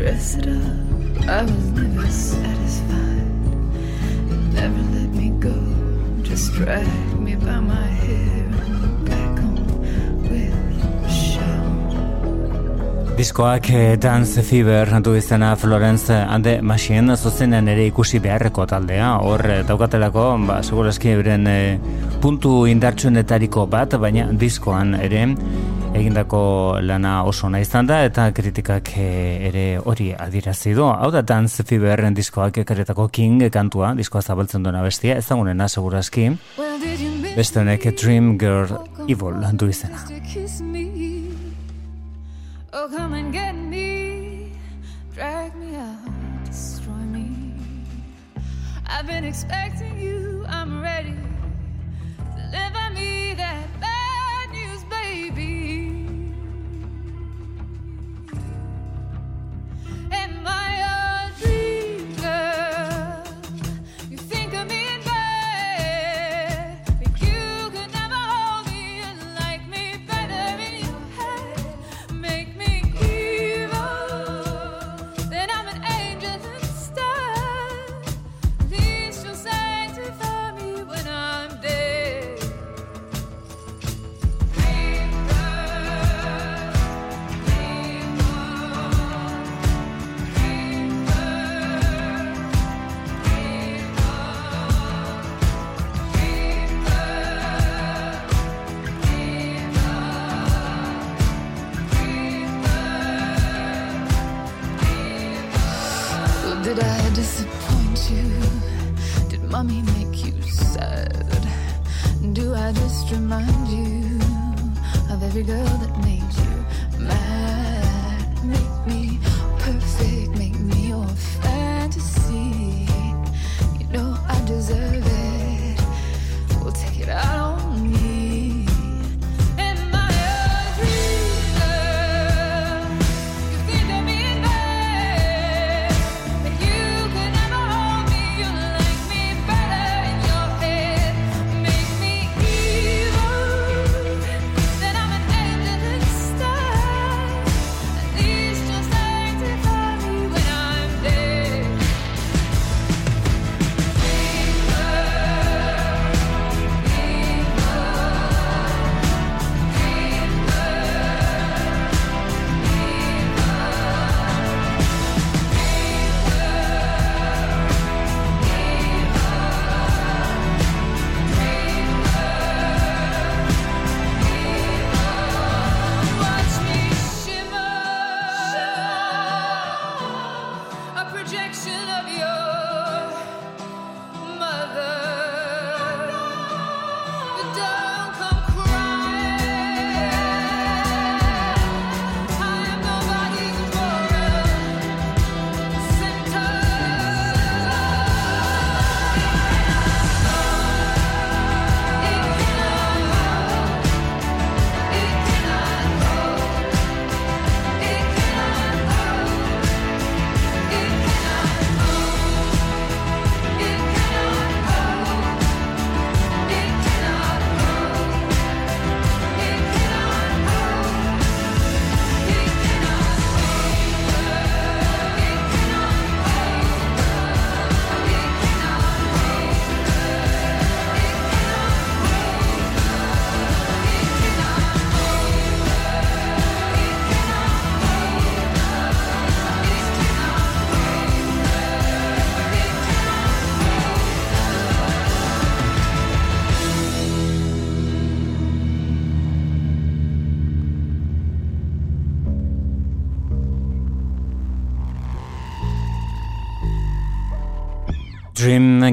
dress it up. I was never satisfied. You never let me go. Just drag me by my hair and back home with a show. Diskoak eh, Dance Fever du izena Florence and the Machine zuzenean ere ikusi beharreko taldea. Hor eh, daukatelako, ba, segurazki euren eh, puntu indartsuenetariko bat, baina diskoan ere egindako lana oso nahi izan da eta kritikak eh, ere hori adirazi du. Hau da Dance Feverren diskoak ekaretako King kantua, diskoa zabaltzen duena bestia, ezagunena segurazki. Beste honek Dream Girl Evil du izena. Oh, come and get me, drag me out, destroy me. I've been expecting you, I'm ready. Deliver me remind you of every girl that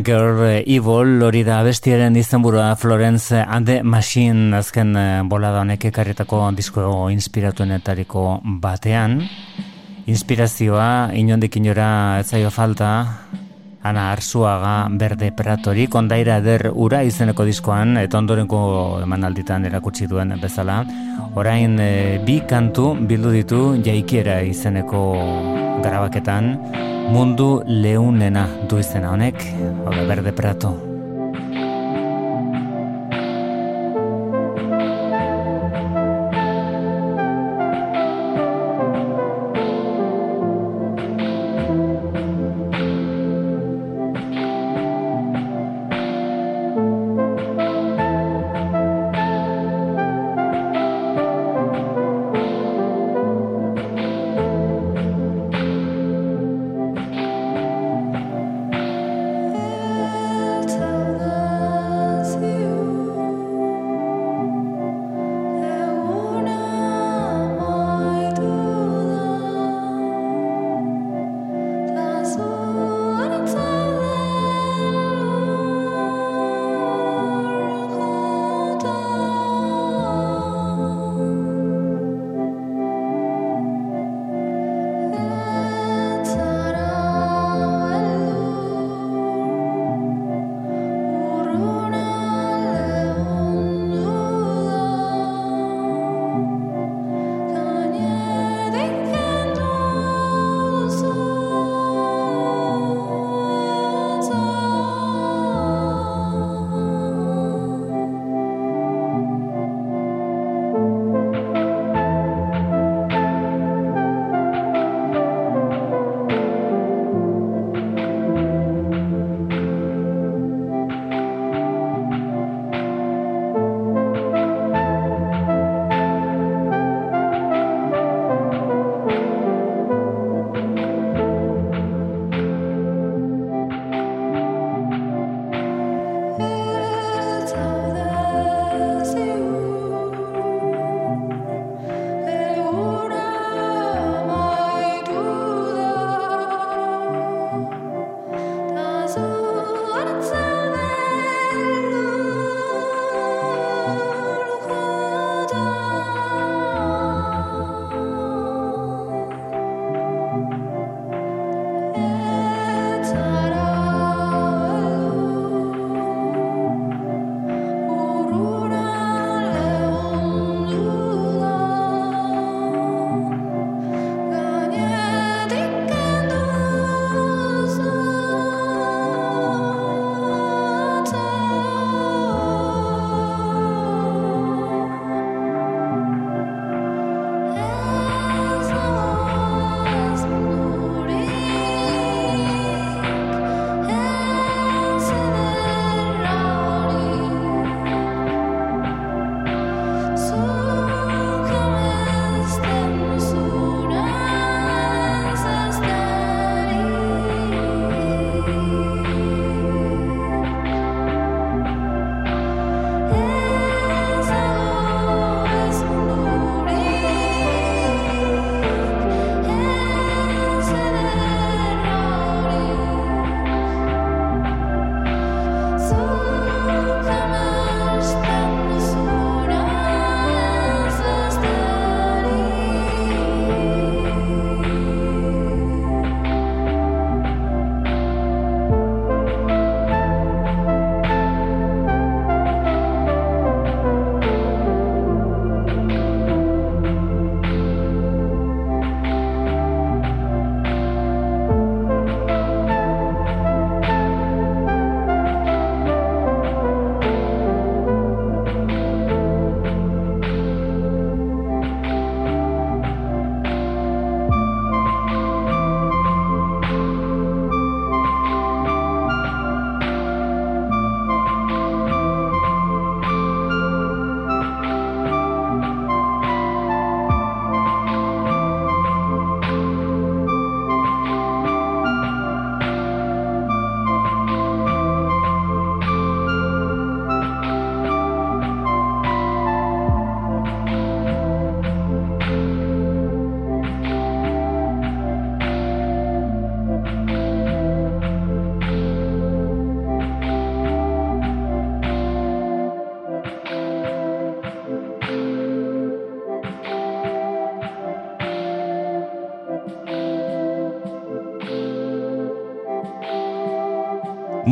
Girl Evil hori da bestiaren izenburua Florence and the Machine azken eh, bolada honek ekarretako disko inspiratuenetariko batean. Inspirazioa inondik inora ez zaio falta Ana Arzuaga Berde Pratori kondaira eder ura izeneko diskoan eta ondorenko emanalditan erakutsi duen bezala. Orain eh, bi kantu bildu ditu jaikiera izeneko garabaketan mundu leunena du izena honek, hau Berde Prato.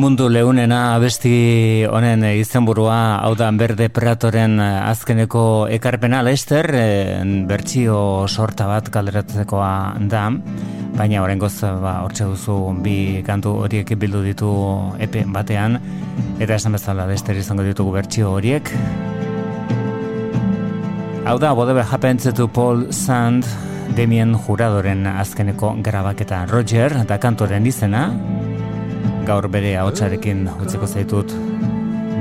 Mundu leunena abesti honen izenburua hau da berde pratoren azkeneko ekarpena. Lester bertsio sorta bat kalderatzekoa da baina horrengoz ba, hortxe duzu bi kantu horiek bildu ditu epe batean. Eta esan bezala Lester izango ditugu bertsio horiek. Hau da Whatever Happens Paul Sand Demien Juradoren azkeneko grabaketa. Roger da kantoren izena gaur bere ahotsarekin utzeko zaitut.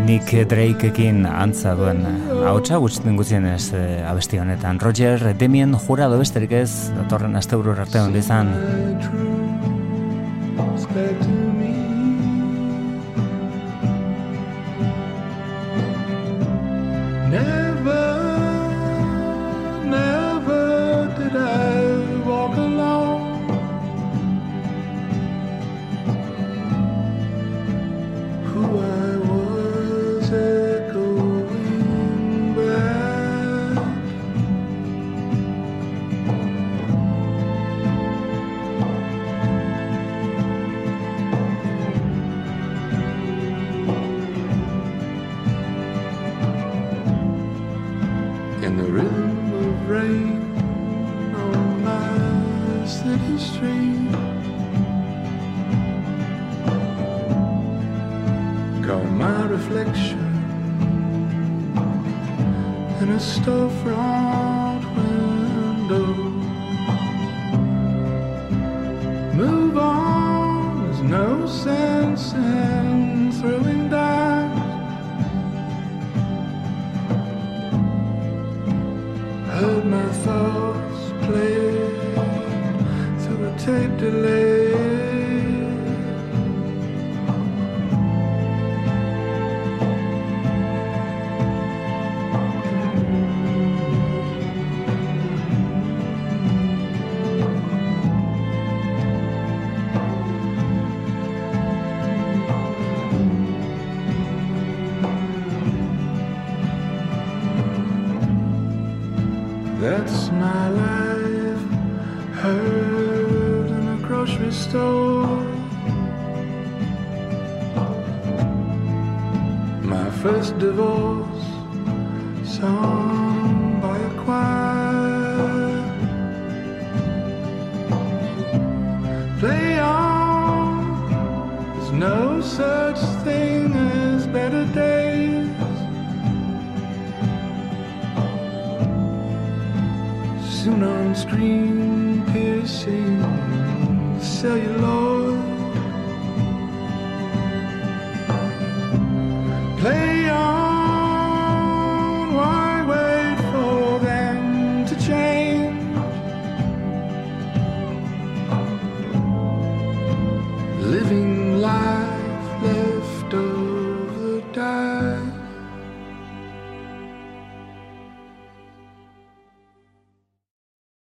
Nick Drakeekin antza duen ahotsa gutxiten gutxien ez eh, abesti honetan. Roger Demien jurado besterik ez datorren asteuru arte hon izan